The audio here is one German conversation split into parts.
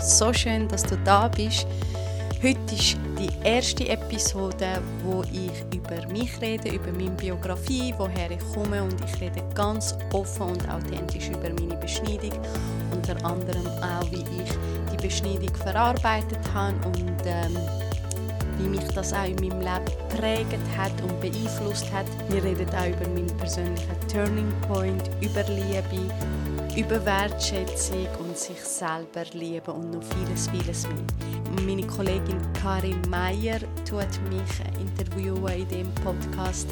So schön, dass du da bist. Heute ist die erste Episode, wo ich über mich rede, über meine Biografie, woher ich komme und ich rede ganz offen und authentisch über meine Beschneidung, unter anderem auch, wie ich die Beschneidung verarbeitet habe und ähm, wie mich das auch in meinem Leben prägt hat und beeinflusst hat. Wir reden auch über meinen persönlichen Turning Point, über Liebe, über Wertschätzung und sich selber lieben und noch vieles, vieles mehr. Meine Kollegin Karin Meyer tut mich in dem Podcast,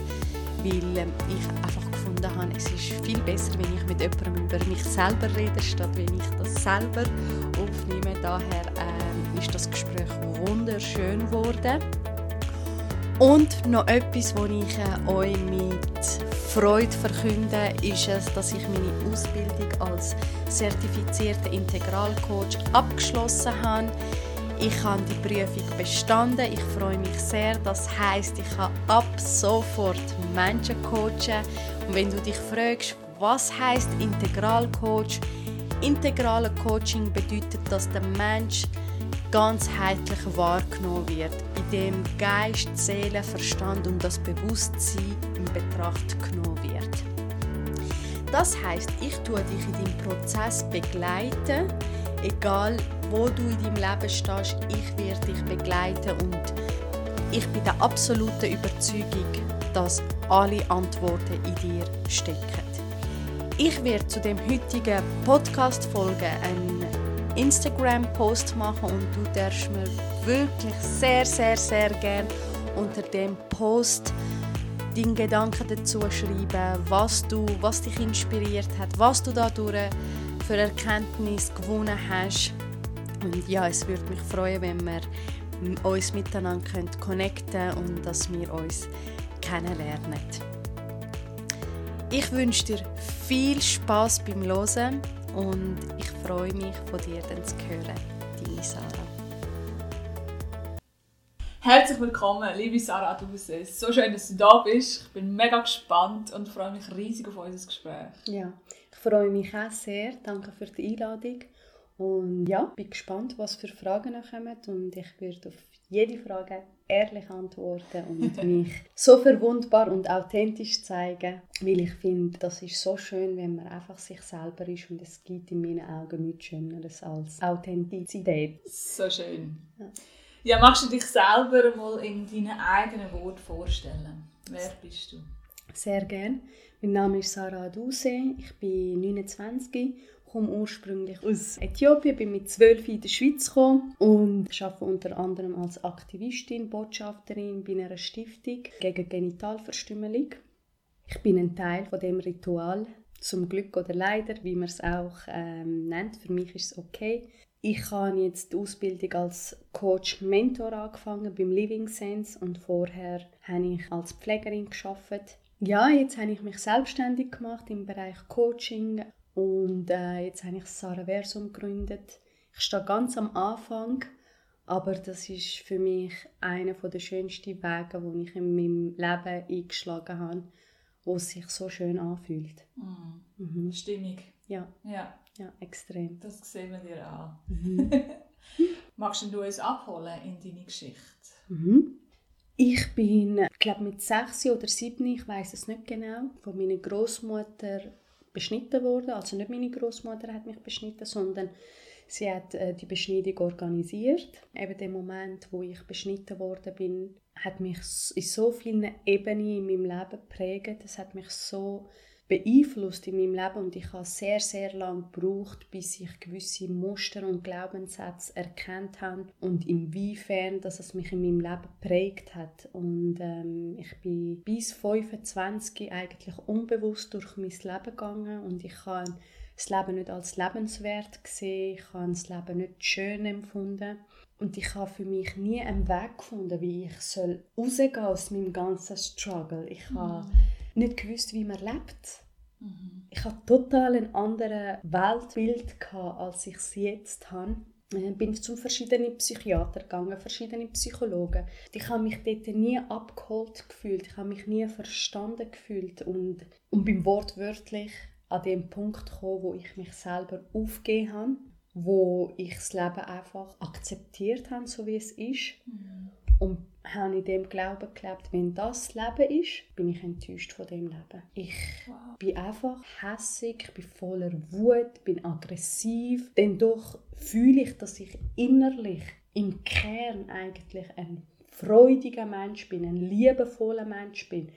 weil ähm, ich einfach gefunden habe, es ist viel besser, wenn ich mit jemandem über mich selber rede, statt wenn ich das selber aufnehme. Daher äh, ist das Gespräch wunderschön geworden. Und noch etwas, was ich äh, euch mit Freude verkünde, ist es, dass ich meine Ausbildung als zertifizierter Integralcoach abgeschlossen habe. Ich habe die Prüfung bestanden. Ich freue mich sehr. Das heißt, ich kann ab sofort Menschen coachen. Und wenn du dich fragst, was heißt Integralcoach? Integrale Coaching bedeutet, dass der Mensch ganzheitlich wahrgenommen wird, bei dem Geist, Seele, Verstand und das Bewusstsein in Betracht genommen wird. Das heißt, ich tue dich in deinem Prozess begleiten, egal wo du in deinem Leben stehst, ich werde dich begleiten und ich bin der absoluten Überzeugung, dass alle Antworten in dir stecken. Ich werde zu dem heutigen Podcast-Folge einen Instagram-Post machen und du darfst mir wirklich sehr, sehr, sehr gern unter dem Post deinen Gedanken dazu schreiben, was, du, was dich inspiriert hat, was du dadurch für Erkenntnis gewonnen hast. Und ja, es würde mich freuen, wenn wir uns miteinander connecten können und dass wir uns kennenlernen. Ich wünsche dir viel Spaß beim Hören und ich freue mich, von dir dann zu hören. Deine Sarah. Herzlich willkommen, liebe Sarah Duse. So schön, dass du da bist. Ich bin mega gespannt und freue mich riesig auf unser Gespräch. Ja, ich freue mich auch sehr. Danke für die Einladung. Und ja, bin gespannt, was für Fragen noch kommen und ich werde auf jede Frage ehrlich antworten und mich so verwundbar und authentisch zeigen, weil ich finde, das ist so schön, wenn man einfach sich selber ist und es gibt in meinen Augen nichts Schöneres als Authentizität. So schön. Ja. ja, magst du dich selber mal in deinen eigenen Worten vorstellen? Wer bist du? Sehr gern. Mein Name ist Sarah Duse, ich bin 29 komme ursprünglich aus Äthiopien, bin mit zwölf in die Schweiz gekommen und arbeite unter anderem als Aktivistin, Botschafterin bei einer Stiftung gegen Genitalverstümmelung. Ich bin ein Teil von dem Ritual, zum Glück oder leider, wie man es auch ähm, nennt. Für mich ist es okay. Ich habe jetzt die Ausbildung als Coach-Mentor angefangen beim Living Sense und vorher habe ich als Pflegerin geschafft. Ja, jetzt habe ich mich selbstständig gemacht im Bereich Coaching und äh, jetzt habe ich das Saraversum gegründet. Ich stehe ganz am Anfang, aber das ist für mich einer der schönsten Wege, die ich in meinem Leben eingeschlagen habe, wo es sich so schön anfühlt. Mm. Mhm. Stimmig. Ja. ja. Ja, extrem. Das sehen wir dir an. Mhm. Magst du uns abholen in deine Geschichte? Mhm. Ich bin, glaube mit sechs oder sieben, ich weiß es nicht genau, von meiner Großmutter beschnitten worden. Also nicht meine Großmutter hat mich beschnitten, sondern sie hat äh, die Beschneidung organisiert. Eben der Moment, wo ich beschnitten worden bin, hat mich in so vielen Ebenen in meinem Leben geprägt. Es hat mich so beeinflusst in meinem Leben und ich habe sehr, sehr lange gebraucht, bis ich gewisse Muster und Glaubenssätze erkannt habe und inwiefern dass es mich in meinem Leben prägt hat. Und ähm, ich bin bis 25 eigentlich unbewusst durch mein Leben gegangen und ich habe das Leben nicht als lebenswert gesehen, ich habe das Leben nicht schön empfunden. Und ich habe für mich nie einen Weg gefunden, wie ich soll rausgehen aus meinem ganzen Struggle. Ich habe mhm nicht gewusst, wie man lebt. Mhm. Ich hatte total ein anderes Weltbild, gehabt, als ich es jetzt habe. Ich äh, bin zu verschiedenen Psychiatern gegangen, verschiedene Psychologen. Ich habe mich dort nie abgeholt gefühlt, ich habe mich nie verstanden gefühlt und, und bin wortwörtlich an dem Punkt gekommen, wo ich mich selber aufgegeben habe, wo ich das Leben einfach akzeptiert habe, so wie es ist. Mhm. Und habe in dem Glauben gelebt, wenn das Leben ist, bin ich enttäuscht von dem Leben. Ich wow. bin einfach hässig, bin voller Wut, bin aggressiv. Denn doch fühle ich, dass ich innerlich im Kern eigentlich ein freudiger Mensch bin, ein liebevoller Mensch bin.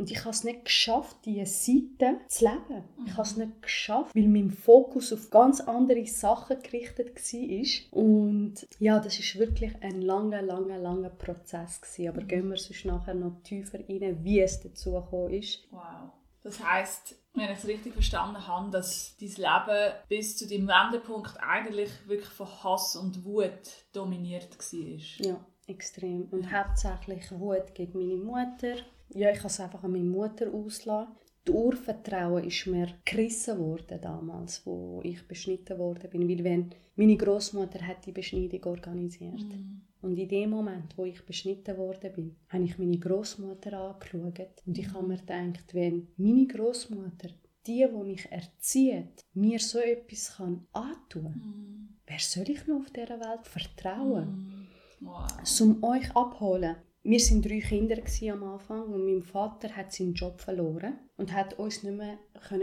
Und ich habe es nicht geschafft, diese Seite zu leben. Mhm. Ich habe es nicht geschafft, weil mein Fokus auf ganz andere Sachen gerichtet war. Und ja, das ist wirklich ein langer, langer, langer Prozess. Gewesen. Aber mhm. gehen wir sonst nachher noch tiefer rein, wie es dazu gekommen ist. Wow. Das heisst, wenn ich es richtig verstanden habe, dass dein Leben bis zu dem Wendepunkt eigentlich wirklich von Hass und Wut dominiert war. Ja, extrem. Und ja. hauptsächlich Wut gegen meine Mutter, ja, ich habe es einfach an meine Mutter auslassen. Das Urvertrauen ist mir gerissen worden damals, wo ich beschnitten worden bin, weil wenn meine Großmutter hat die Beschneidung organisiert. Mhm. Und in dem Moment, wo ich beschnitten worden bin, habe ich meine Großmutter angeschaut und ich mhm. habe mir gedacht, wenn meine Großmutter die, die mich erzieht, mir so etwas kann antun, mhm. wer soll ich noch auf dieser Welt vertrauen? Mhm. Wow. Um euch abholen, wir waren drei Kinder am Anfang und mein Vater hat seinen Job verloren und hat uns nicht mehr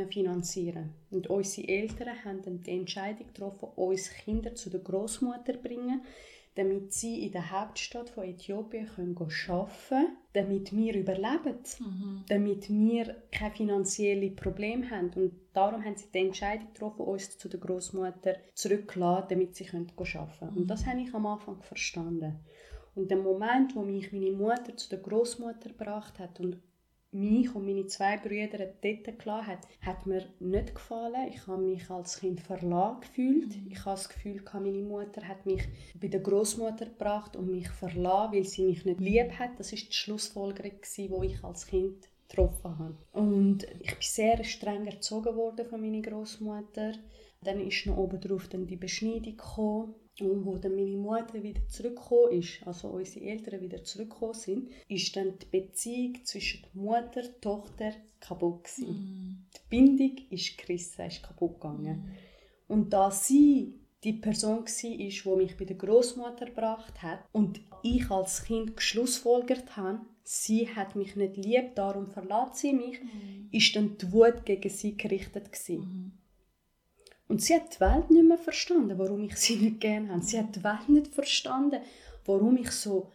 finanzieren Und unsere Eltern haben dann die Entscheidung getroffen, uns Kinder zu der Großmutter zu bringen, damit sie in der Hauptstadt von Äthiopien können arbeiten können, damit wir überleben, mhm. damit wir keine finanziellen Probleme haben. Und darum haben sie die Entscheidung getroffen, uns zu der Großmutter zurückzulassen, damit sie arbeiten können. Mhm. Und das habe ich am Anfang verstanden. Und der Moment, wo mich meine Mutter zu der Großmutter gebracht hat und mich und meine zwei Brüder dort gelassen hat, hat mir nicht gefallen. Ich habe mich als Kind verlassen gefühlt. Mhm. Ich habe das Gefühl, meine Mutter hat mich bei der Großmutter gebracht und mich verlassen, weil sie mich nicht lieb hat. Das ist die Schlussfolgerung, die ich als Kind getroffen habe. Und ich bin sehr streng erzogen worden von meiner Großmutter. Dann ist noch oben drauf dann die Beschneidung gekommen. Und wo dann meine Mutter wieder zurückgekommen ist, also unsere Eltern wieder zurückgekommen sind, ist dann die Beziehung zwischen Mutter und Tochter kaputt gewesen. Mm. Die Bindung ist gerissen, ist kaputt gegangen. Mm. Und da sie die Person war, die mich bei der Großmutter gebracht hat und ich als Kind geschlussfolgert habe, sie hat mich nicht lieb, darum verlässt sie mich, mm. ist dann die Wut gegen sie gerichtet gewesen. Und sie hat die Welt nicht mehr verstanden, warum ich sie nicht gerne habe. Sie hat die Welt nicht verstanden, warum ich so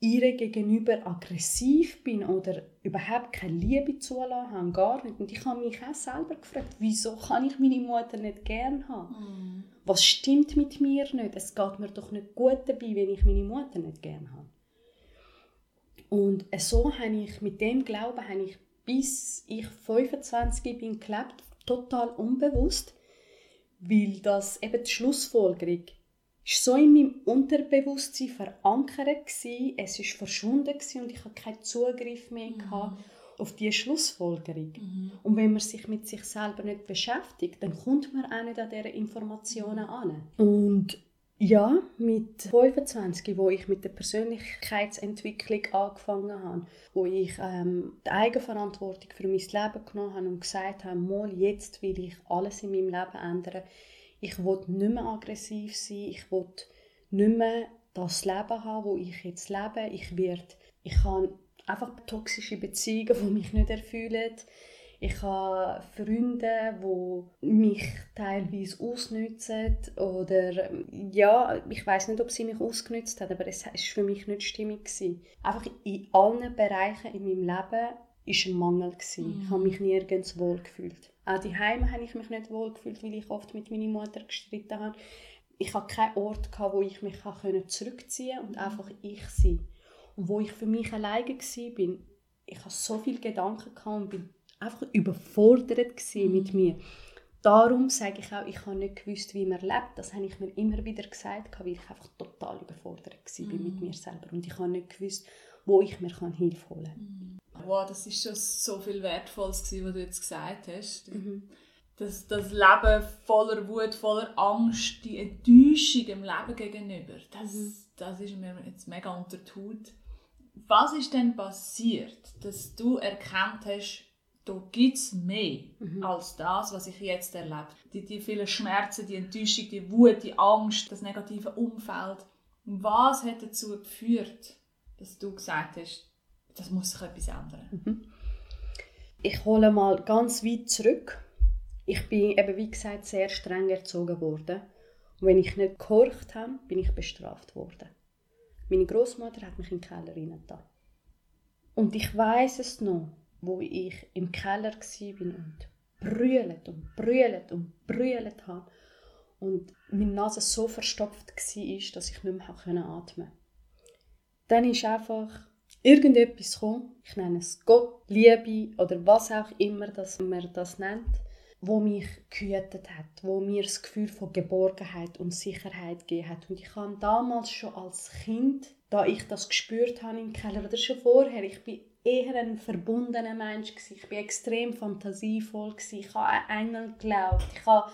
ihr gegenüber aggressiv bin oder überhaupt keine Liebe zulassen habe, gar nicht. Und ich habe mich auch selber gefragt, wieso kann ich meine Mutter nicht gerne haben? Mm. Was stimmt mit mir nicht? Es geht mir doch nicht gut dabei, wenn ich meine Mutter nicht gerne habe. Und so habe ich, mit dem Glauben habe ich, bis ich 25 bin, gelebt, total unbewusst weil das eben die Schlussfolgerung ist so in meinem Unterbewusstsein verankert gewesen, es ist verschwunden gewesen und ich hatte keinen Zugriff mehr mhm. auf diese Schlussfolgerung. Mhm. Und wenn man sich mit sich selber nicht beschäftigt, dann kommt man auch nicht an diese Informationen an. Und ja, mit 25, wo ich mit der Persönlichkeitsentwicklung angefangen habe, wo ich ähm, die Eigenverantwortung für mein Leben genommen habe und gesagt habe, mal jetzt will ich alles in meinem Leben ändern. Ich will nicht mehr aggressiv sein, ich will nicht mehr das Leben haben, wo ich jetzt lebe. Ich werde, ich habe einfach toxische Beziehungen, die mich nicht erfüllen. Ich habe Freunde, die mich teilweise ausnutzen oder ja, ich weiß nicht, ob sie mich ausgenutzt haben, aber es war für mich nicht stimmig. Einfach in allen Bereichen in meinem Leben war ein Mangel. Mhm. Ich habe mich nirgends wohl gefühlt. Auch die Heime habe ich mich nicht wohl gefühlt, weil ich oft mit meiner Mutter gestritten habe. Ich hatte keinen Ort, wo ich mich zurückziehen konnte und einfach ich sein. Und wo ich für mich alleine war, ich hatte so viele Gedanken und bin einfach überfordert mit mir. Darum sage ich auch, ich habe nicht gewusst, wie man lebt. Das habe ich mir immer wieder gesagt, weil ich einfach total überfordert war mm. mit mir selber. Und ich habe nicht gewusst, wo ich mir Hilfe holen kann. Mm. Wow, das ist schon so viel Wertvolles, gewesen, was du jetzt gesagt hast. Mhm. Das, das Leben voller Wut, voller Angst, die Enttäuschung im Leben gegenüber, das, mhm. das ist mir jetzt mega unter die Haut. Was ist denn passiert, dass du erkannt hast, da gibt es mehr mhm. als das, was ich jetzt erlebe. Die, die vielen Schmerzen, die Enttäuschung, die Wut, die Angst, das negative Umfeld. Was hat dazu geführt, dass du gesagt hast, das muss sich etwas ändern? Mhm. Ich hole mal ganz weit zurück. Ich bin eben, wie gesagt, sehr streng erzogen worden. Und wenn ich nicht gehorcht habe, bin ich bestraft worden. Meine Großmutter hat mich in den Keller reingetan. Und ich weiß es noch, wo ich im Keller war und brüllt und brüllt und brüllt habe und meine Nase so verstopft war, dass ich nicht mehr atmen konnte. Dann ist einfach irgendetwas gekommen, ich nenne es Gott, Liebe oder was auch immer dass man das nennt, wo mich gehütet hat, wo mir das Gefühl von Geborgenheit und Sicherheit gegeben hat. Und ich habe damals schon als Kind, da ich das gespürt habe im Keller, oder schon vorher, ich bin eher ein verbundener Mensch gewesen. Ich bin extrem fantasievoll gewesen. Ich habe an Engel geglaubt. Ich habe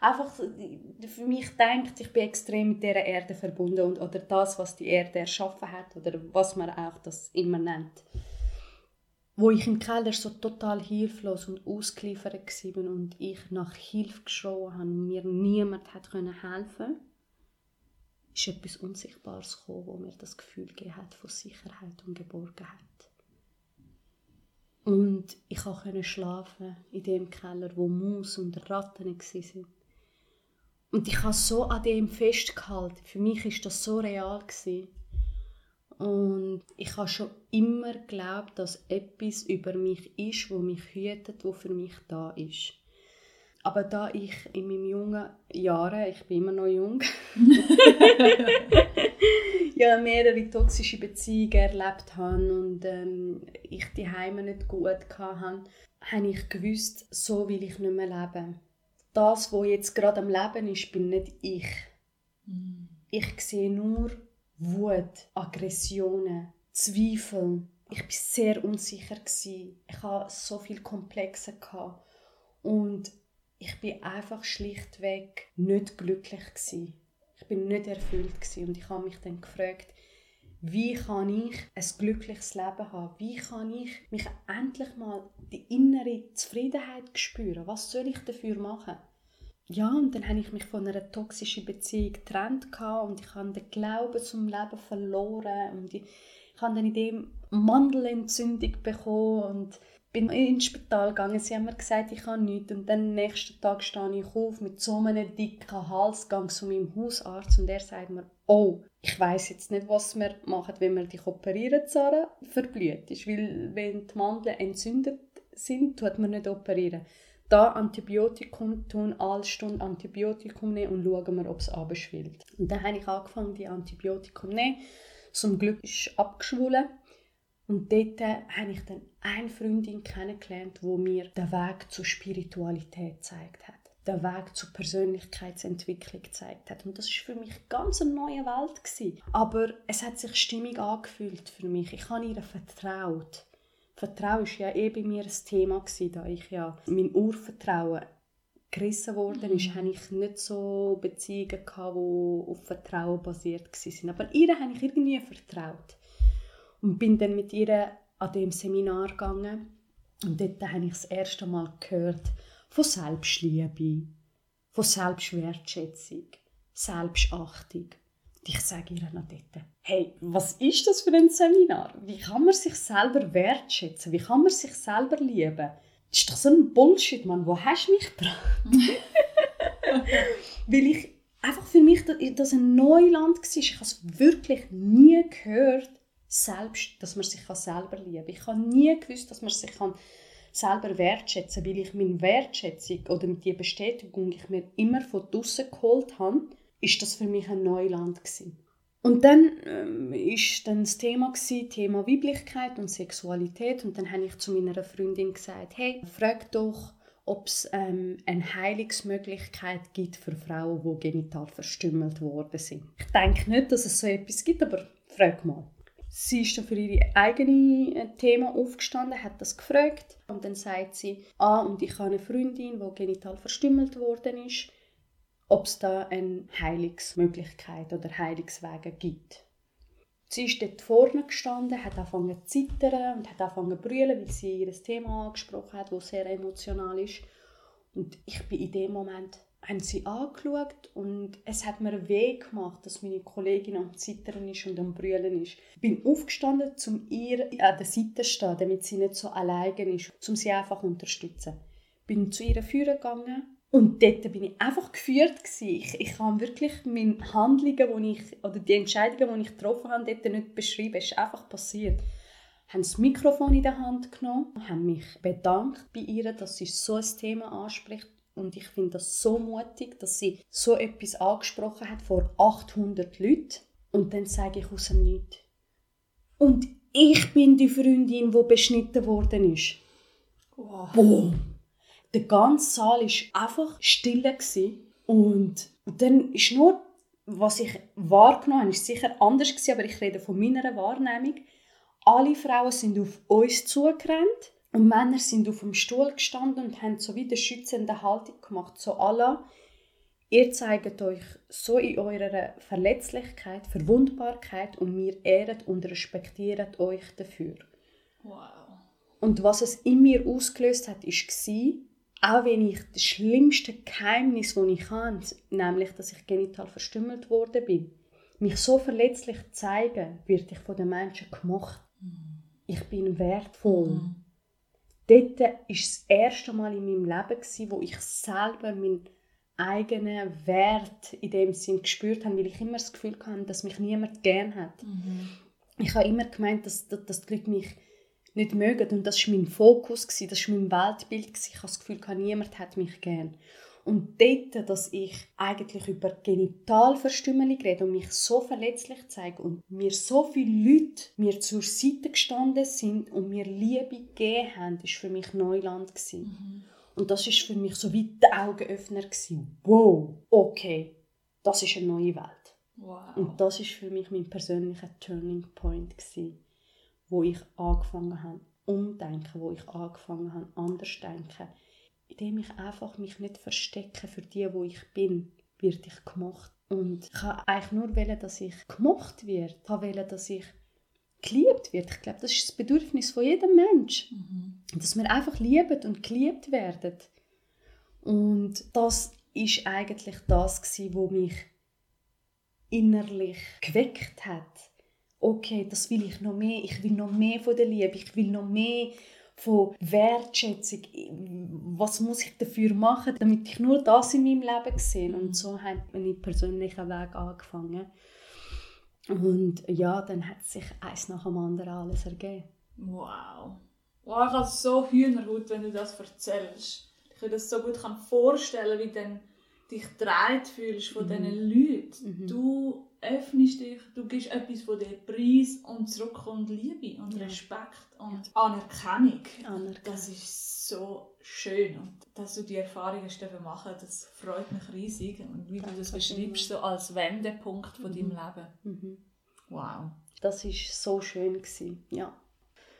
einfach für mich gedacht, ich bin extrem mit der Erde verbunden und oder das, was die Erde erschaffen hat oder was man auch das immer nennt. Wo ich im Keller so total hilflos und ausgeliefert war und ich nach Hilfe geschrien habe und mir niemand hat können helfen ist etwas Unsichtbares gekommen, wo mir das Gefühl gegeben hat von Sicherheit und Geborgenheit. Und ich konnte schlafen in dem Keller, wo Maus und Ratten waren. Und ich habe so an dem festgehalten. Für mich ist das so real gewesen. Und ich habe schon immer geglaubt, dass etwas über mich ist, wo mich hütet, wo für mich da ist. Aber da ich in meinen jungen Jahren, ich bin immer noch jung, ja, mehrere toxische Beziehungen erlebt habe und ähm, ich die Heime nicht gut hatte, habe ich gewusst, so will ich nicht mehr leben. Das, was jetzt gerade am Leben ist, bin nicht ich. Mm. Ich sehe nur Wut, Aggressionen, Zweifel. Ich war sehr unsicher. Ich hatte so viele Komplexe. Und ich bin einfach schlichtweg nicht glücklich gewesen. Ich bin nicht erfüllt gewesen. und ich habe mich dann gefragt, wie kann ich ein glückliches Leben haben? Wie kann ich mich endlich mal die innere Zufriedenheit spüren? Was soll ich dafür machen? Ja, und dann habe ich mich von einer toxischen Beziehung getrennt und ich habe den Glauben zum Leben verloren und ich, habe dann in dem Mandelentzündung bekommen und bin ins Spital gegangen. Sie haben mir gesagt, ich habe nichts. Und dann am nächsten Tag stehe ich auf mit so einem dicken Halsgang zu meinem Hausarzt und er sagt mir, oh, ich weiß jetzt nicht, was wir machen, wenn wir dich operieren, Sarah, verblüht ist. Weil wenn die Mandeln entzündet sind, tut man nicht operieren. Da Antibiotikum tun, alle Stunden Antibiotikum nehmen und schauen wir, ob es abschwillt. Und dann habe ich angefangen, die Antibiotikum zu nehmen. Zum Glück ist es abgeschwollen. Und dort habe ich dann eine Freundin kennengelernt, wo mir den Weg zur Spiritualität gezeigt hat. Den Weg zur Persönlichkeitsentwicklung gezeigt hat. Und das war für mich ganz eine neue Welt. Gewesen. Aber es hat sich stimmig angefühlt für mich. Ich habe ihr vertraut. Vertrauen war ja eh bei mir ein Thema, gewesen, da ich ja mein Urvertrauen gerissen worden ist, mhm. hatte ich nicht so Beziehungen, gehabt, die auf Vertrauen basiert waren. Aber ihr habe ich irgendwie vertraut. Und bin dann mit ihr an dem Seminar gegangen. Und dort habe ich das erste Mal gehört von Selbstliebe, von Selbstwertschätzung, Selbstachtung. Und ich sage ihr noch dort, hey, was ist das für ein Seminar? Wie kann man sich selber wertschätzen? Wie kann man sich selber lieben? Das ist doch so ein Bullshit, Mann. Wo hast du mich dran? Weil ich einfach für mich das ein Neuland war. Ich habe es wirklich nie gehört, selbst, dass man sich selber lieben kann. Ich habe nie gewusst, dass man sich selber wertschätzen kann, weil ich meine Wertschätzung oder die Bestätigung ich mir immer von draußen geholt habe, ist das für mich ein Neuland gewesen. Und dann ähm, ist dann das Thema gewesen, Thema Weiblichkeit und Sexualität und dann habe ich zu meiner Freundin gesagt, hey, frag doch, ob es ähm, eine Heilungsmöglichkeit gibt für Frauen, die genital verstümmelt worden sind. Ich denke nicht, dass es so etwas gibt, aber frag mal. Sie ist dann für ihre eigene äh, Thema aufgestanden, hat das gefragt und dann sagt sie, ah, und ich habe eine Freundin, die genital verstümmelt worden ist, ob es da eine Heilungsmöglichkeit oder Heilungswege gibt. Sie ist dort vorne gestanden, hat angefangen zu zittern und hat angefangen zu brüllen, weil sie ihr Thema angesprochen hat, das sehr emotional ist. Und ich bin in dem Moment haben sie angeschaut und es hat mir weh gemacht, dass meine Kollegin am Zittern ist und am Brüllen ist. Ich bin aufgestanden, um ihr an der Seite zu stehen, damit sie nicht so alleine ist, um sie einfach zu unterstützen. Ich bin zu ihr führen gegangen und dort bin ich einfach geführt Ich, ich kann wirklich meine Handlungen, die ich, oder die Entscheidungen, die ich getroffen habe, dort nicht beschreiben. Es ist einfach passiert haben das Mikrofon in der Hand genommen, haben mich bedankt bei ihr, dass sie so ein Thema anspricht und ich finde das so mutig, dass sie so etwas angesprochen hat vor 800 Leuten. Und dann sage ich aus dem Nichts. Und ich bin die Freundin, die beschnitten worden ist. Wow. Boom. Der ganze Saal war einfach still. Und dann ist nur, was ich wahrgenommen habe, ist sicher anders gewesen, aber ich rede von meiner Wahrnehmung. Alle Frauen sind auf uns zugerannt und Männer sind auf dem Stuhl gestanden und haben so wie eine schützende Haltung gemacht. So Allah, ihr zeigt euch so in eurer Verletzlichkeit, Verwundbarkeit und wir ehren und respektieren euch dafür. Wow. Und was es in mir ausgelöst hat, war, auch wenn ich das schlimmste Geheimnis, das ich habe, nämlich, dass ich genital verstümmelt worden bin, mich so verletzlich zeigen, wird ich von den Menschen gemacht. Mhm. Ich bin wertvoll. Mhm dort war das erste Mal in meinem Leben, wo ich selber meinen eigenen Wert in dem Sinn gespürt habe, weil ich immer das Gefühl hatte, dass mich niemand gern hat. Mhm. Ich habe immer gemeint, dass, dass die Leute mich nicht mögen und das war mein Fokus, das war mein Weltbild. Ich habe das Gefühl, niemand hat mich gern. Und dort, dass ich eigentlich über Genitalverstümmelung rede und mich so verletzlich zeige und mir so viele Leute mir zur Seite gestanden sind und mir Liebe gegeben haben, war für mich Neuland. Mhm. Und das war für mich so wie der Augenöffner. Gewesen. Wow, okay, das ist eine neue Welt. Wow. Und das war für mich mein persönlicher Turning Point, gewesen, wo ich angefangen habe, umdenken, wo ich angefangen habe, anders zu denken indem ich einfach mich nicht verstecke für die, wo ich bin, werde ich gemacht. Und ich wollte eigentlich nur wollen, dass ich gemacht werde. Ich wollte, dass ich geliebt werde. Ich glaube, das ist das Bedürfnis von jedem Mensch. Mhm. Dass wir einfach lieben und geliebt werden. Und das ist eigentlich das, was mich innerlich geweckt hat. Okay, das will ich noch mehr. Ich will noch mehr von der Liebe. Ich will noch mehr von Wertschätzung. Was muss ich dafür machen, damit ich nur das in meinem Leben sehe? Und so hat mein persönlicher Weg angefangen. Und ja, dann hat sich eins nach dem anderen alles ergeben. Wow. Wow, ich habe so Hühnerhaut, wenn du das erzählst. Ich kann das so gut vorstellen, wie du dich gedreht fühlst von mhm. diesen Leuten. Mhm. Du öffnest dich, du gibst etwas von dir preis und zurückkommt Liebe und Respekt und ja. Anerkennung. Anerkennung. Das ist so schön und dass du die Erfahrung hast machen das freut mich riesig und wie du das beschreibst, so als Wendepunkt von mhm. deinem Leben. Mhm. Wow. Das ist so schön gewesen. ja.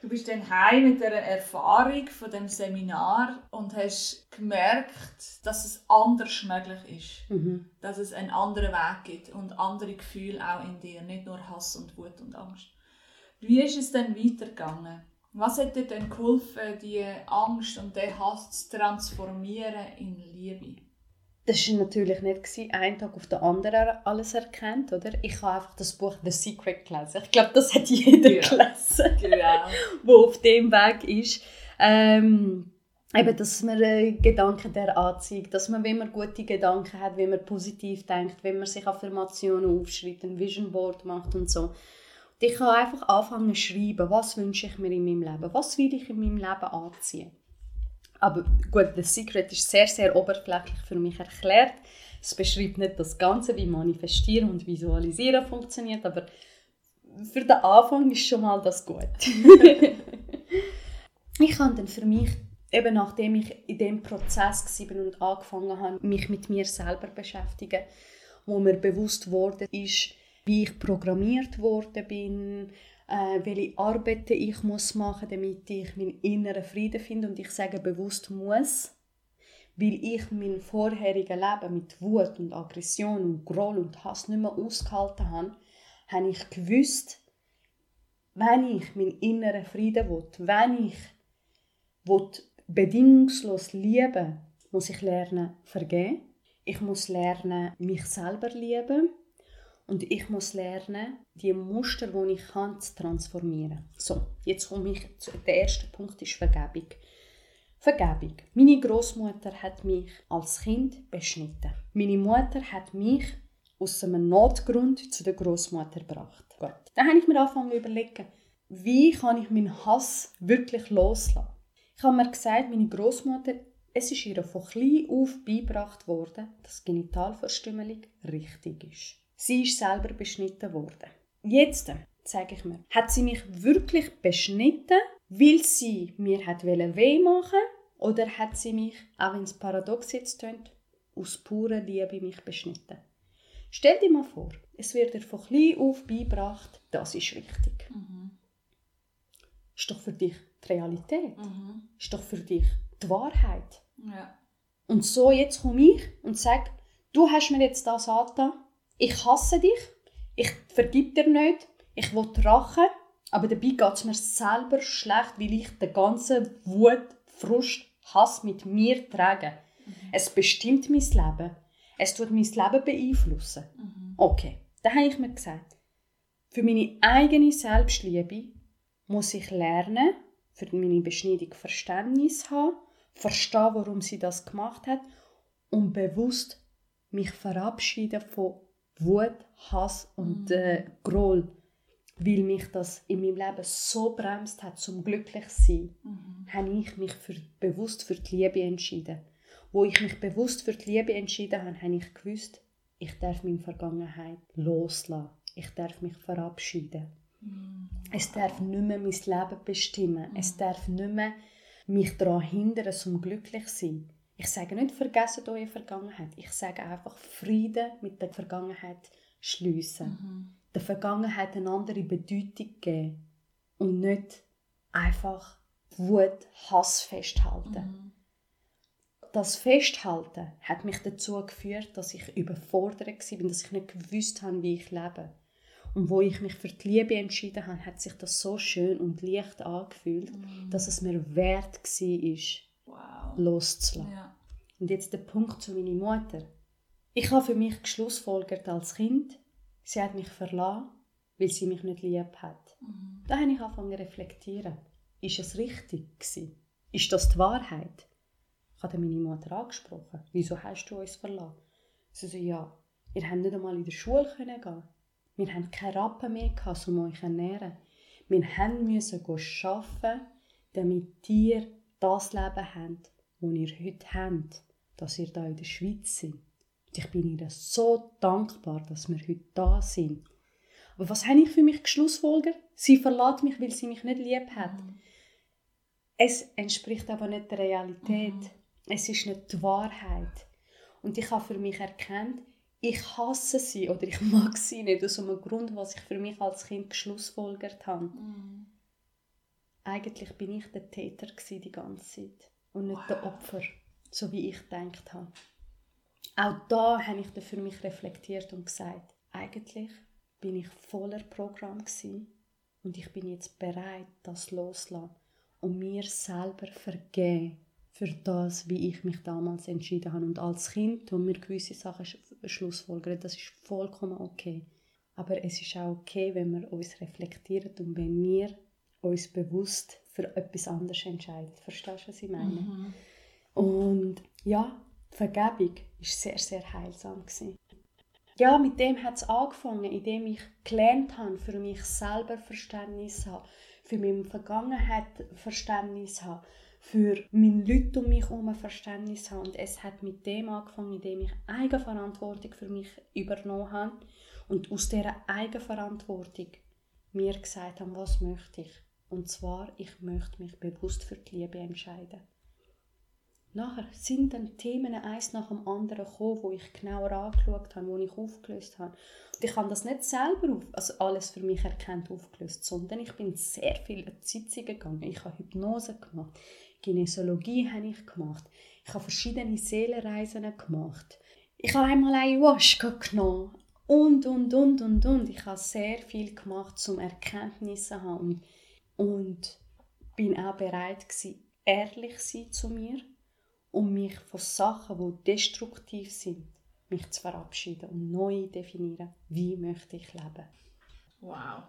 Du bist dann heim mit der Erfahrung von dem Seminar und hast gemerkt, dass es anders möglich ist, mhm. dass es einen anderen Weg gibt und andere Gefühle auch in dir, nicht nur Hass und Wut und Angst. Wie ist es dann weitergegangen? Was hat dir denn geholfen, die Angst und den Hass zu transformieren in Liebe? Das war natürlich nicht ein Tag auf den anderen alles erkennt, oder? Ich habe einfach das Buch The Secret gelesen. Ich glaube, das hat jeder ja. gelesen, wo auf dem Weg ist. Ähm, eben, dass man äh, Gedanken der anzieht, dass man, wenn man gute Gedanken hat, wenn man positiv denkt, wenn man sich Affirmationen aufschreibt, ein Vision Board macht und so. Und ich kann einfach anfangen zu schreiben, was wünsche ich mir in meinem Leben, was will ich in meinem Leben anziehen. Aber gut, The Secret ist sehr, sehr oberflächlich für mich erklärt. Es beschreibt nicht das Ganze, wie Manifestieren und Visualisieren funktioniert, aber für den Anfang ist schon mal das gut. ich habe dann für mich, eben nachdem ich in dem Prozess war und angefangen habe, mich mit mir selber beschäftigen, wo mir bewusst wurde ist, wie ich programmiert worden bin, äh, welche Arbeiten ich muss machen damit ich meinen inneren Frieden finde. Und ich sage bewusst muss, weil ich mein vorheriges Leben mit Wut und Aggression und Groll und Hass nicht mehr ausgehalten habe, habe ich gewusst, wenn ich meinen inneren Frieden will, wenn ich will bedingungslos lieben muss ich lernen vergeben. Ich muss lernen, mich selber lieben. Und ich muss lernen, die Muster, die ich kann, zu transformieren. So, jetzt komme ich zu, der erste Punkt ist Vergebung. Vergebung. Meine Großmutter hat mich als Kind beschnitten. Meine Mutter hat mich aus einem Notgrund zu der Großmutter gebracht. Gut. Dann habe ich mir angefangen zu überlegen, wie kann ich meinen Hass wirklich loslassen. Ich habe mir gesagt, meine Großmutter, es ist ihr von klein auf beigebracht worden, dass Genitalverstümmelung richtig ist. Sie ist selber beschnitten worden. Jetzt sage ich mir, hat sie mich wirklich beschnitten, weil sie mir hat weh machen oder hat sie mich, auch wenn es paradox jetzt tönt, aus purer Liebe mich beschnitten? Stell dir mal vor, es wird dir von klein auf beigebracht, das ist richtig. Mhm. Ist doch für dich die Realität. Mhm. Ist doch für dich die Wahrheit. Ja. Und so jetzt komme ich und sage, du hast mir jetzt das angetan, ich hasse dich, ich vergib dir nicht, ich will Rache, aber dabei geht es mir selber schlecht, weil ich den ganzen Wut, Frust, Hass mit mir trage. Mhm. Es bestimmt mein Leben. Es tut mein Leben beeinflussen. Mhm. Okay, dann habe ich mir gesagt, für meine eigene Selbstliebe muss ich lernen, für meine Beschneidung Verständnis haben, verstehen, warum sie das gemacht hat und bewusst mich verabschieden von Wut, Hass und mhm. äh, Groll, weil mich das in meinem Leben so bremst hat, zum glücklich zu sein, mhm. habe ich mich für, bewusst für die Liebe entschieden. Wo ich mich bewusst für die Liebe entschieden habe, habe ich gewusst, ich darf meine Vergangenheit loslassen. Ich darf mich verabschieden. Mhm. Es darf nicht mehr mein Leben bestimmen. Mhm. Es darf nicht mehr mich daran hindern, zum glücklich zu sein. Ich sage nicht, vergessen eure Vergangenheit. Ich sage einfach, Frieden mit der Vergangenheit schliessen. Mhm. Der Vergangenheit eine andere Bedeutung geben. Und nicht einfach Wut, Hass festhalten. Mhm. Das Festhalten hat mich dazu geführt, dass ich überfordert war, dass ich nicht gewusst habe, wie ich lebe. Und wo ich mich für die Liebe entschieden habe, hat sich das so schön und leicht angefühlt, mm. dass es mir wert war. Loszulassen. Ja. Und jetzt der Punkt zu meiner Mutter. Ich habe für mich geschlussfolgert als Kind, sie hat mich verlassen, weil sie mich nicht lieb hat. Mhm. Da habe ich angefangen zu reflektieren. Ist es richtig gewesen? Ist das die Wahrheit? Ich habe meine Mutter angesprochen. Wieso hast du uns verlassen? Sie so, ja, ihr habt nicht einmal in die Schule gehen wir hatten keine Rappen mehr, um euch zu ernähren. Wir mussten arbeiten, damit ihr das Leben habt, das ihr heute habt, dass ihr hier in der Schweiz seid. Und ich bin ihr so dankbar, dass wir heute da sind. Aber was habe ich für mich geschlussfolgert? Sie verlässt mich, weil sie mich nicht lieb hat. Mhm. Es entspricht aber nicht der Realität. Mhm. Es ist nicht die Wahrheit. Und ich habe für mich erkannt, ich hasse sie oder ich mag sie nicht aus einem Grund, was ich für mich als Kind geschlussfolgert habe. Mm. Eigentlich bin ich der Täter die ganze Zeit und nicht wow. der Opfer, so wie ich gedacht habe. Auch da habe ich für mich reflektiert und gesagt, eigentlich bin ich voller Programm und ich bin jetzt bereit, das loszulassen und mir selber vergeben für das, wie ich mich damals entschieden habe. Und als Kind tun wir gewisse Sachen schlussfolgern. Das ist vollkommen okay. Aber es ist auch okay, wenn wir uns reflektieren und wenn wir uns bewusst für etwas anderes entscheiden. Verstehst du, was ich meine? Mhm. Und ja, Vergebung war sehr, sehr heilsam. Gewesen. Ja, mit dem hat es angefangen, indem ich gelernt habe, für mich selber Verständnis zu haben, für meine Vergangenheit Verständnis zu haben für meine Leute um mich herum Verständnis haben. Und es hat mit dem angefangen, indem ich Eigenverantwortung für mich übernommen habe und aus dieser Eigenverantwortung mir gesagt habe, was möchte ich. Und zwar, ich möchte mich bewusst für die Liebe entscheiden. Nachher sind dann Themen eins nach dem anderen gekommen, wo ich genauer angeschaut habe, wo ich aufgelöst habe. Und ich habe das nicht selber auf, also alles für mich erkannt aufgelöst, sondern ich bin sehr viel Sitzungen gegangen. Ich habe Hypnose gemacht. Kinesiologie habe ich gemacht. Ich habe verschiedene Seelenreisen gemacht. Ich habe einmal Ayahuasca genommen. Und, und, und, und, und. Ich habe sehr viel gemacht, um Erkenntnisse zu haben. Und bin auch bereit gewesen, ehrlich sein zu mir und mich von Sachen, die destruktiv sind, mich zu verabschieden und neu definieren, wie möchte ich leben. Wow.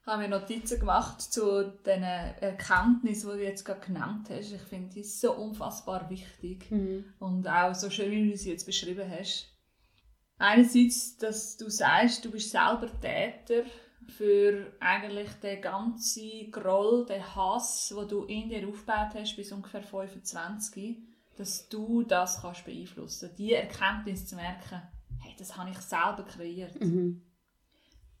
Ich habe mir Notizen gemacht zu den Erkenntnissen, die du jetzt gerade genannt hast. Ich finde die so unfassbar wichtig Mhm. und auch so schön, wie du sie jetzt beschrieben hast. Einerseits, dass du sagst, du bist selber Täter für eigentlich den ganzen Groll, den Hass, den du in dir aufgebaut hast bis ungefähr 25, dass du das kannst beeinflussen. Die Erkenntnis zu merken, hey, das habe ich selber kreiert. Mhm.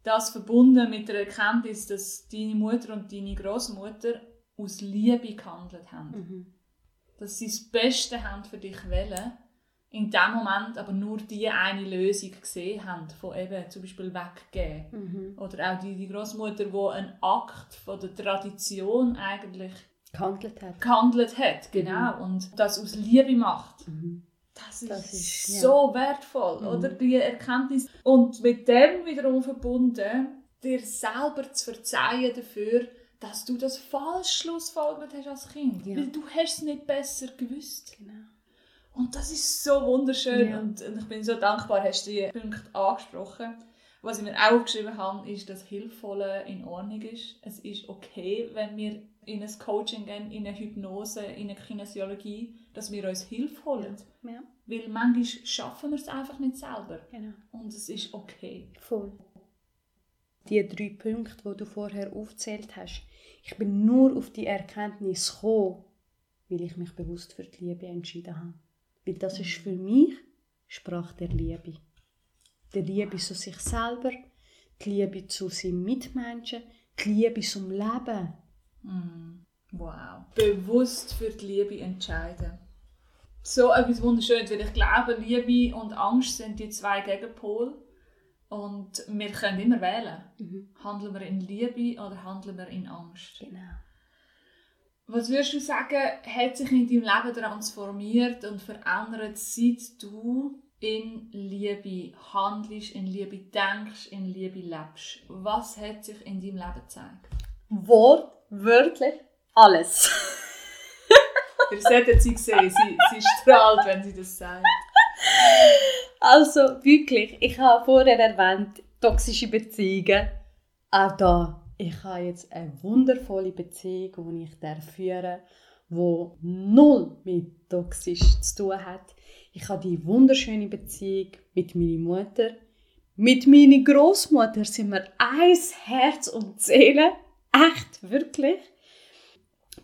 Das verbunden mit der Erkenntnis, dass deine Mutter und deine Großmutter aus Liebe gehandelt haben. Mhm. Dass sie das Beste haben für dich wollen, in dem Moment aber nur die eine Lösung gesehen haben, von eben zum Beispiel weggeben. Mhm. Oder auch die, die Großmutter, die einen Akt von der Tradition eigentlich Gehandelt hat. gehandelt hat, genau, und das aus Liebe macht. Mhm. Das ist, Das ist, ja. so wertvoll, Mhm. oder? Die Erkenntnis. Und mit dem wiederum verbunden, dir selber zu verzeihen dafür, dass du das falsch schlussfolgert hast als Kind. Ja. Weil du hast es nicht besser gewusst. Genau. Und das ist so wunderschön Ja. und, und ich bin so dankbar, hast du die Punkte angesprochen. Was ich mir auch aufgeschrieben habe, ist, dass Hilfvolle in Ordnung ist. Es ist okay, wenn wir in ein Coaching gehen, in eine Hypnose, in eine Kinesiologie, dass wir uns Hilfe holen. Ja, Weil manchmal schaffen wir es einfach nicht selber. genau. Und es ist okay. Voll. Die drei Punkte, die du vorher aufgezählt hast, ich bin nur auf die Erkenntnis gekommen, weil ich mich bewusst für die Liebe entschieden habe. Weil das ist für mich Sprache der Liebe. Die Liebe zu sich selber, die Liebe zu seinen Mitmenschen, die Liebe zum Leben. Wow. Bewusst für die Liebe entscheiden. So etwas Wunderschönes, weil ich glaube, Liebe und Angst sind die zwei Gegenpole. Und wir können immer wählen. Handeln wir in Liebe oder handeln wir in Angst? Genau. Was würdest du sagen, hat sich in deinem Leben transformiert und verändert, seit du in Liebe handelst, in Liebe denkst, in Liebe lebst? Was hat sich in deinem Leben gezeigt? Wortwörtlich alles. Ihr solltet sie sehen, sie, sie strahlt, wenn sie das sagt. Also wirklich, ich habe vorher erwähnt, toxische Beziehungen. Auch da, ich habe jetzt eine wundervolle Beziehung, die ich führen die null mit toxisch zu tun hat. Ich habe die wunderschöne Beziehung mit meiner Mutter. Mit meiner Großmutter sind wir eins Herz und Seele. Echt, wirklich.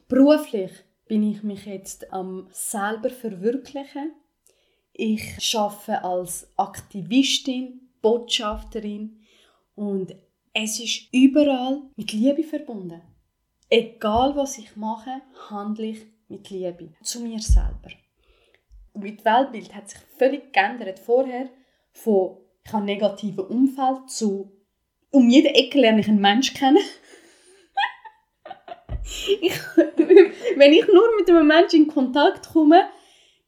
Beruflich bin ich mich jetzt am selber verwirklichen. Ich arbeite als Aktivistin, Botschafterin und es ist überall mit Liebe verbunden. Egal was ich mache, handle ich mit Liebe zu mir selber. Mein Weltbild hat sich völlig geändert. Vorher von ich habe ein negatives Umfeld zu um jede Ecke lerne ich einen Menschen kennen. ich, wenn ich nur mit einem Menschen in Kontakt komme,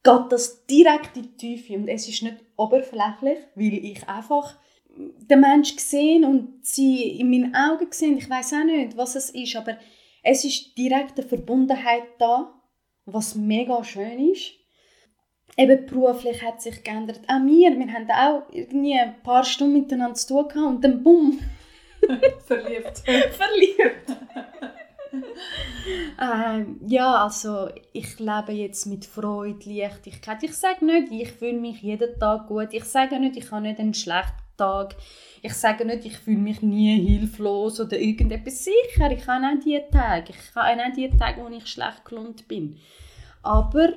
geht das direkt in die Tiefe und es ist nicht oberflächlich, weil ich einfach den Menschen sehe und sie in meinen Augen sehe. Ich weiß auch nicht, was es ist, aber es ist direkt eine Verbundenheit da, was mega schön ist. Eben beruflich hat sich geändert. Auch wir, wir haben auch irgendwie ein paar Stunden miteinander zu tun gehabt und dann bumm, Verliebt. verliebt. ähm, ja, also ich lebe jetzt mit Freude, Leichtigkeit. Ich sage nicht, ich fühle mich jeden Tag gut. Ich sage nicht, ich habe nicht einen schlechten Tag. Ich sage nicht, ich fühle mich nie hilflos oder irgendetwas. Sicher, ich habe auch die Tage. Ich habe auch die Tage, wo ich schlecht gelohnt bin. Aber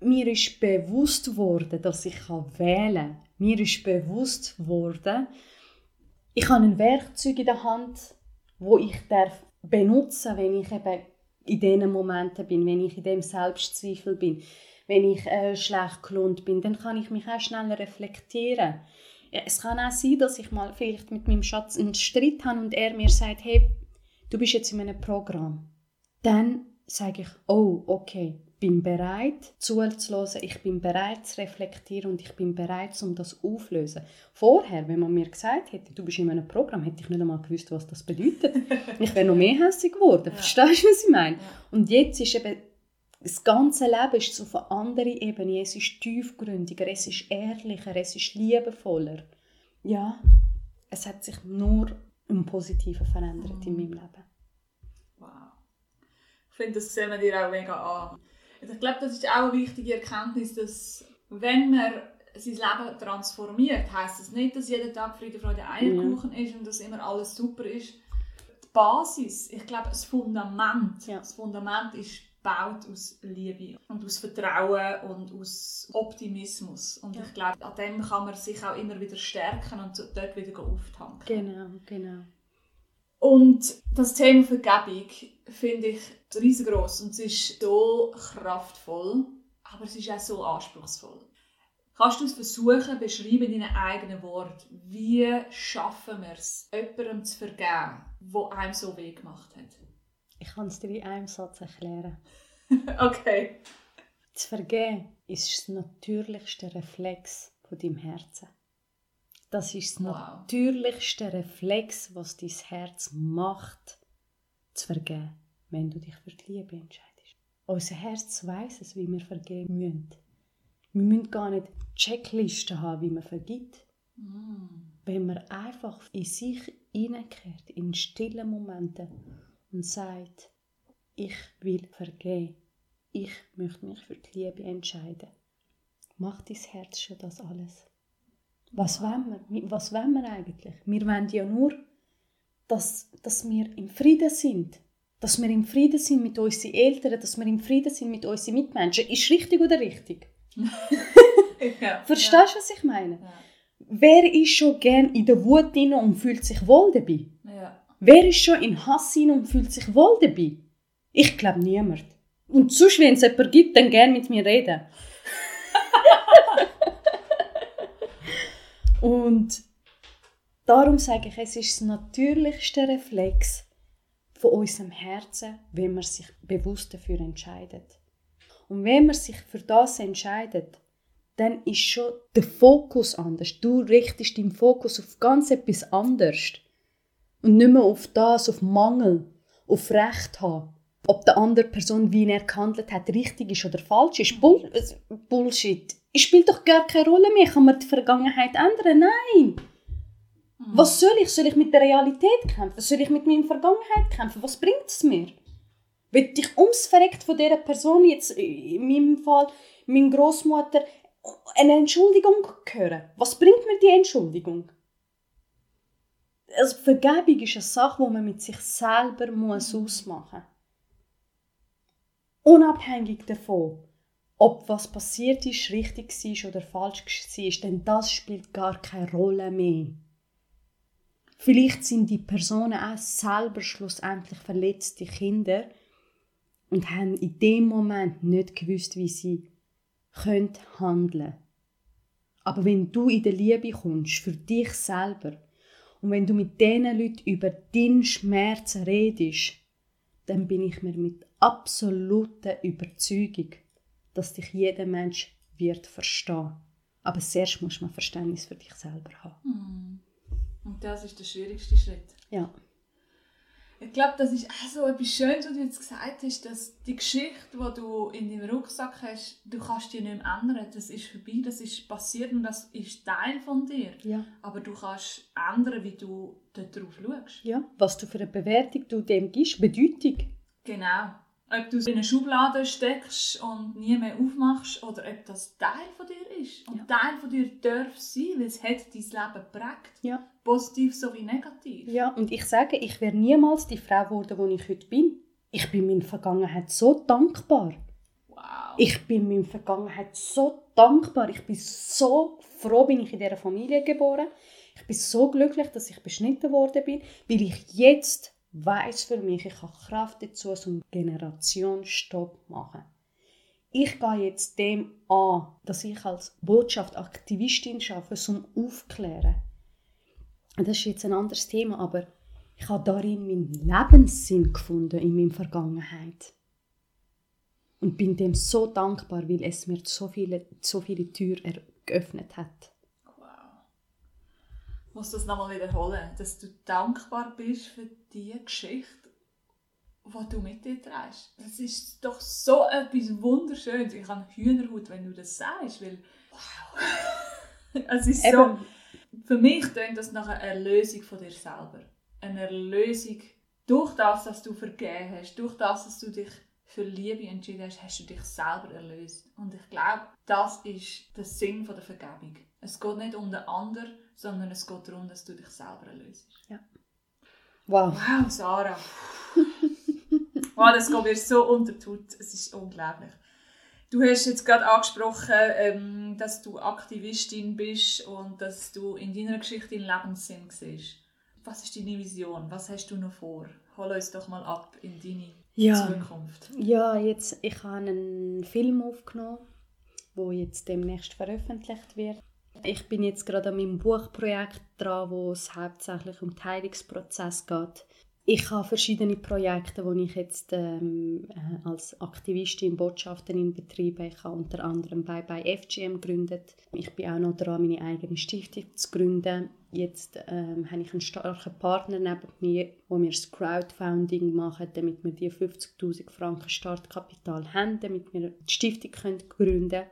mir ist bewusst geworden, dass ich wählen kann. Mir ist bewusst geworden, ich habe ein Werkzeug in der Hand, wo ich darf benutzen, wenn ich eben in diesen Momenten bin, wenn ich in dem Selbstzweifel bin, wenn ich äh, schlecht gelohnt bin, dann kann ich mich auch schneller reflektieren. Es kann auch sein, dass ich mal vielleicht mit meinem Schatz einen Streit habe und er mir sagt, hey, du bist jetzt in einem Programm. Dann sage ich, oh, okay, bin bereit zuzulassen, ich bin bereit zu reflektieren und ich bin bereit, um das aufzulösen. Vorher, wenn man mir gesagt hätte, du bist in einem Programm, hätte ich nicht einmal gewusst, was das bedeutet. ich wäre noch mehr hässlich geworden. Ja. Verstehst du, was ich meine? Ja. Und jetzt ist eben das ganze Leben ist auf einer anderen Ebene. Es ist tiefgründiger, es ist ehrlicher, es ist liebevoller. Ja, es hat sich nur im Positiven verändert mhm. in meinem Leben. Wow. Ich finde, das sehen wir dir auch mega an. Ich glaube, das ist auch eine wichtige Erkenntnis, dass wenn man sein Leben transformiert, heißt das nicht, dass jeden Tag Friede, Freude, Eierkuchen ja. ist und dass immer alles super ist. Die Basis, ich glaube, das Fundament, ja. das Fundament ist baut aus Liebe und aus Vertrauen und aus Optimismus. Und ja. ich glaube, an dem kann man sich auch immer wieder stärken und dort wieder auftanken. Genau, genau. Und das Thema Vergebung finde ich riesengroß und es ist so kraftvoll, aber es ist auch so anspruchsvoll. Kannst du es versuchen, beschreiben in deinen eigenen Worten, wie schaffen wir es, jemandem zu vergeben, der einem so weh gemacht hat? Ich kann es dir in einem Satz erklären. okay. Zu vergeben ist das natürlichste Reflex von deinem Herzen. Das ist das wow. natürlichste Reflex, was dein Herz macht, zu vergeben, wenn du dich für die Liebe entscheidest. Unser Herz weiß es, wie wir vergeben müssen. Wir müssen gar nicht Checklisten haben, wie man vergibt. Mm. Wenn man einfach in sich hineinkehrt, in stillen Momenten und sagt, ich will vergeben, ich möchte mich für die Liebe entscheiden. Macht dein Herz schon das alles? Was wollen wir? Was wollen wir eigentlich? Wir wollen ja nur, dass, dass wir im Frieden sind. Dass wir im Frieden sind mit unseren Eltern, dass wir im Frieden sind mit unseren Mitmenschen. Ist richtig oder richtig? ja, Verstehst du, ja. was ich meine? Ja. Wer ist schon gern in der Wut und fühlt sich wohl dabei? Wer ist schon in Hass und fühlt sich wohl dabei? Ich glaube niemand. Und sonst, wenn es jemanden gibt, dann gerne mit mir reden. Und darum sage ich, es ist das natürlichste Reflex von unserem Herzen, wenn man sich bewusst dafür entscheidet. Und wenn man sich für das entscheidet, dann ist schon der Fokus anders. Du richtest deinen Fokus auf ganz etwas anderes. Und nicht mehr auf das, auf Mangel, auf Recht haben. Ob die andere Person, wie er gehandelt hat, richtig ist oder falsch ist. Bull äh, Bullshit. Es spielt doch gar keine Rolle mehr. Kann man die Vergangenheit ändern? Nein. Mhm. Was soll ich? Soll ich mit der Realität kämpfen? Soll ich mit meiner Vergangenheit kämpfen? Was bringt es mir? Will ich ums Verreckt von dieser Person jetzt, in meinem Fall, meine Großmutter, eine Entschuldigung hören? Was bringt mir die Entschuldigung? Also Vergebung ist eine Sache, die man mit sich selber muss ausmachen muss. Unabhängig davon, ob was passiert ist, richtig war oder falsch war, denn das spielt gar keine Rolle mehr. Vielleicht sind die Personen auch selber schlussendlich verletzte Kinder und haben in dem Moment nicht gewusst, wie sie handeln können. Aber wenn du in der Liebe kommst, für dich selber, und wenn du mit diesen Leuten über deinen Schmerz redest, dann bin ich mir mit absoluter Überzeugung, dass dich jeder Mensch wird verstehen. Aber zuerst muss man Verständnis für dich selber haben. Mhm. Und das ist der schwierigste Schritt. Ja. Ich glaube, das ist auch so etwas Schönes, was du jetzt gesagt hast, dass die Geschichte, die du in deinem Rucksack hast, du kannst die nicht mehr ändern. Das ist vorbei, das ist passiert und das ist Teil von dir. Ja. Aber du kannst ändern, wie du darauf schaust. Ja, was du für eine Bewertung du dem gibst, Bedeutung. Genau. Ob du es in eine Schublade steckst und nie mehr aufmachst oder ob das Teil von dir ist. Und ja. Teil von dir darf sein, weil es hat dein Leben geprägt. Ja. Positiv sowie negativ. Ja, und ich sage, ich wäre niemals die Frau geworden, die ich heute bin. Ich bin meiner Vergangenheit so dankbar. Wow. Ich bin meiner Vergangenheit so dankbar. Ich bin so froh, bin ich in dieser Familie geboren. Ich bin so glücklich, dass ich beschnitten worden bin, weil ich jetzt weiß für mich, ich habe Kraft dazu, so einen Generationsstopp machen. Ich gehe jetzt dem an, dass ich als Botschaftaktivistin arbeite, um aufzuklären. Das ist jetzt ein anderes Thema, aber ich habe darin meinen Lebenssinn gefunden in meiner Vergangenheit. Und bin dem so dankbar, weil es mir so viele, so viele Türen geöffnet hat. Wow. Ich muss das nochmal wiederholen, dass du dankbar bist für die Geschichte, die du mit dir trägst. Das ist doch so etwas Wunderschönes. Ich habe Hühnerhaut, wenn du das sagst, weil wow. es ist Eben. so... Für mich klingt das nach einer Erlösung von dir selber. Eine Erlösung durch das, dass du vergeben hast, durch das, dass du dich für Liebe entschieden hast, hast du dich selber erlöst. Und ich glaube, das ist der Sinn der Vergebung. Es geht nicht um den anderen, sondern es geht darum, dass du dich selber erlöst. Ja. Wow. Wow, Sarah. wow, das geht mir so unter die Haut. Es ist unglaublich. Du hast jetzt gerade angesprochen, ähm, dass du Aktivistin bist und dass du in deiner Geschichte den Lebenssinn siehst. Was ist deine Vision? Was hast du noch vor? Hol uns doch mal ab in deine ja. Zukunft. Ja, jetzt, ich habe einen Film aufgenommen, wo jetzt demnächst veröffentlicht wird. Ich bin jetzt gerade an meinem Buchprojekt dran, wo es hauptsächlich um den Heilungsprozess geht. Ich habe verschiedene Projekte, die ich jetzt ähm, äh, als Aktivistin, Botschafterin betreibe. Ich habe unter anderem bei, bei FGM gegründet. Ich bin auch noch dran, meine eigene Stiftung zu gründen. Jetzt ähm, habe ich einen starken Partner neben mir, wo wir das Crowdfunding machen, damit wir die 50'000 Franken Startkapital haben, damit wir die Stiftung gründen können.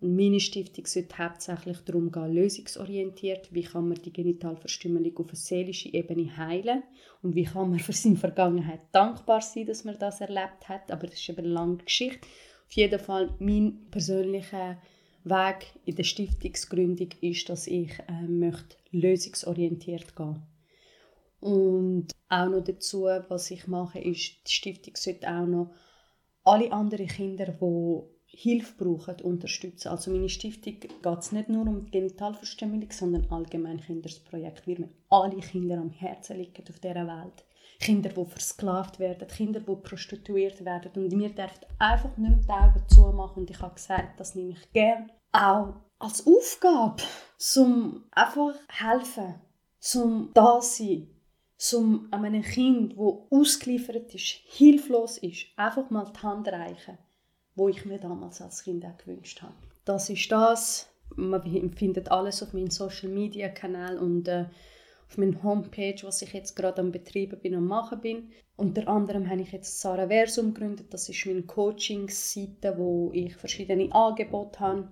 Und meine Stiftung sollte hauptsächlich darum gehen, lösungsorientiert, wie kann man die Genitalverstümmelung auf einer seelischen Ebene heilen und wie kann man für seine Vergangenheit dankbar sein, dass man das erlebt hat. Aber das ist eben eine lange Geschichte. Auf jeden Fall, mein persönlicher Weg in der Stiftungsgründung ist, dass ich äh, möchte lösungsorientiert gehen Und auch noch dazu, was ich mache, ist, die Stiftung sollte auch noch alle anderen Kinder, die Hilfe brauchen, unterstützen. Also meine Stiftung geht es nicht nur um die Genitalverstümmelung, sondern allgemein Kindersprojekt, weil mir alle Kinder am Herzen liegen auf dieser Welt. Kinder, die versklavt werden, Kinder, die prostituiert werden. Und mir dürfen einfach nicht mehr die Augen zumachen. Und ich habe gesagt, das nehme ich gerne auch als Aufgabe, um einfach helfen, zum da sein, zum einem Kind, das ausgeliefert ist, hilflos ist, einfach mal die Hand reichen wo ich mir damals als Kind auch gewünscht habe. Das ist das. Man findet alles auf meinem Social Media Kanal und äh, auf meiner Homepage, was ich jetzt gerade am Betreiben bin und machen bin. Unter anderem habe ich jetzt Sarah Versum gegründet. Das ist meine Coaching-Seite, wo ich verschiedene Angebote habe.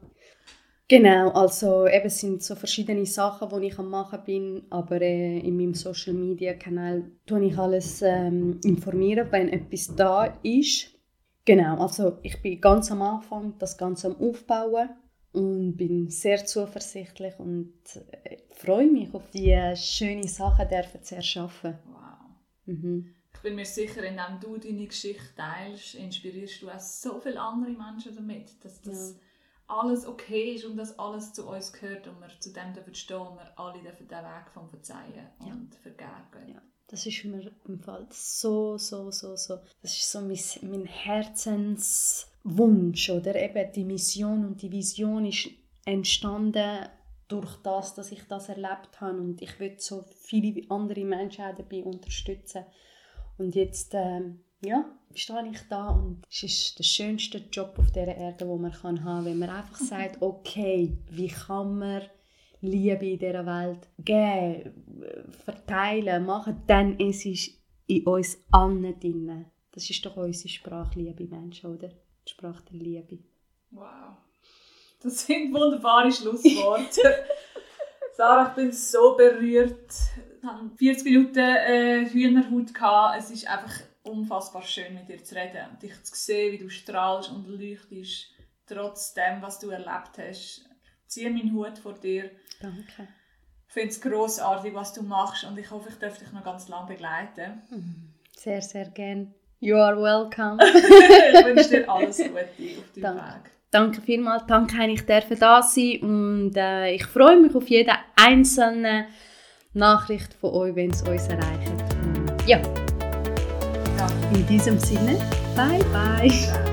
Genau, also eben sind so verschiedene Sachen, die ich am machen bin, aber äh, in meinem Social Media Kanal tue ich alles ähm, informieren, wenn etwas da ist. Genau, also ich bin ganz am Anfang, das Ganze am Aufbauen und bin sehr zuversichtlich und äh, freue mich auf die schönen Sachen dürfen zu erschaffen. Wow. Mhm. Ich bin mir sicher, indem du deine Geschichte teilst, inspirierst du auch so viele andere Menschen damit, dass das ja. alles okay ist und dass alles zu uns gehört und wir zu dem stehen und wir alle dürfen den Weg vom Verzeihen ja. und Vergeben. Ja. Das ist mir im Fall so, so, so, so. Das ist so mein, mein Herzenswunsch, oder? Eben die Mission und die Vision ist entstanden durch das, dass ich das erlebt habe und ich will so viele andere Menschen auch dabei unterstützen. Und jetzt, ähm, ja, stehe ich da und es ist der schönste Job auf dieser Erde, wo man kann haben, wenn man einfach sagt, okay, wie kann man Liebe in dieser Welt geben, verteilen, machen, dann ist es in uns allen drin. Das ist doch unsere Sprache, liebe Menschen, oder? Die Sprache der Liebe. Wow. Das sind wunderbare Schlussworte. Sarah, ich bin so berührt. Ich hatte 40 Minuten äh, Hühnerhaut. Gehabt. Es ist einfach unfassbar schön, mit dir zu reden und dich zu sehen, wie du strahlst und leuchtest, trotz dem, was du erlebt hast ziehe meinen Hut vor dir. Danke. Ich finde es grossartig, was du machst und ich hoffe, ich darf dich noch ganz lange begleiten. Mhm. Sehr, sehr gerne. You are welcome. ich wünsche dir alles Gute auf deinem Danke. Weg. Danke vielmals, danke, ich darf da sein und äh, ich freue mich auf jede einzelne Nachricht von euch, wenn es uns erreicht. Und, ja. ja. In diesem Sinne, bye bye.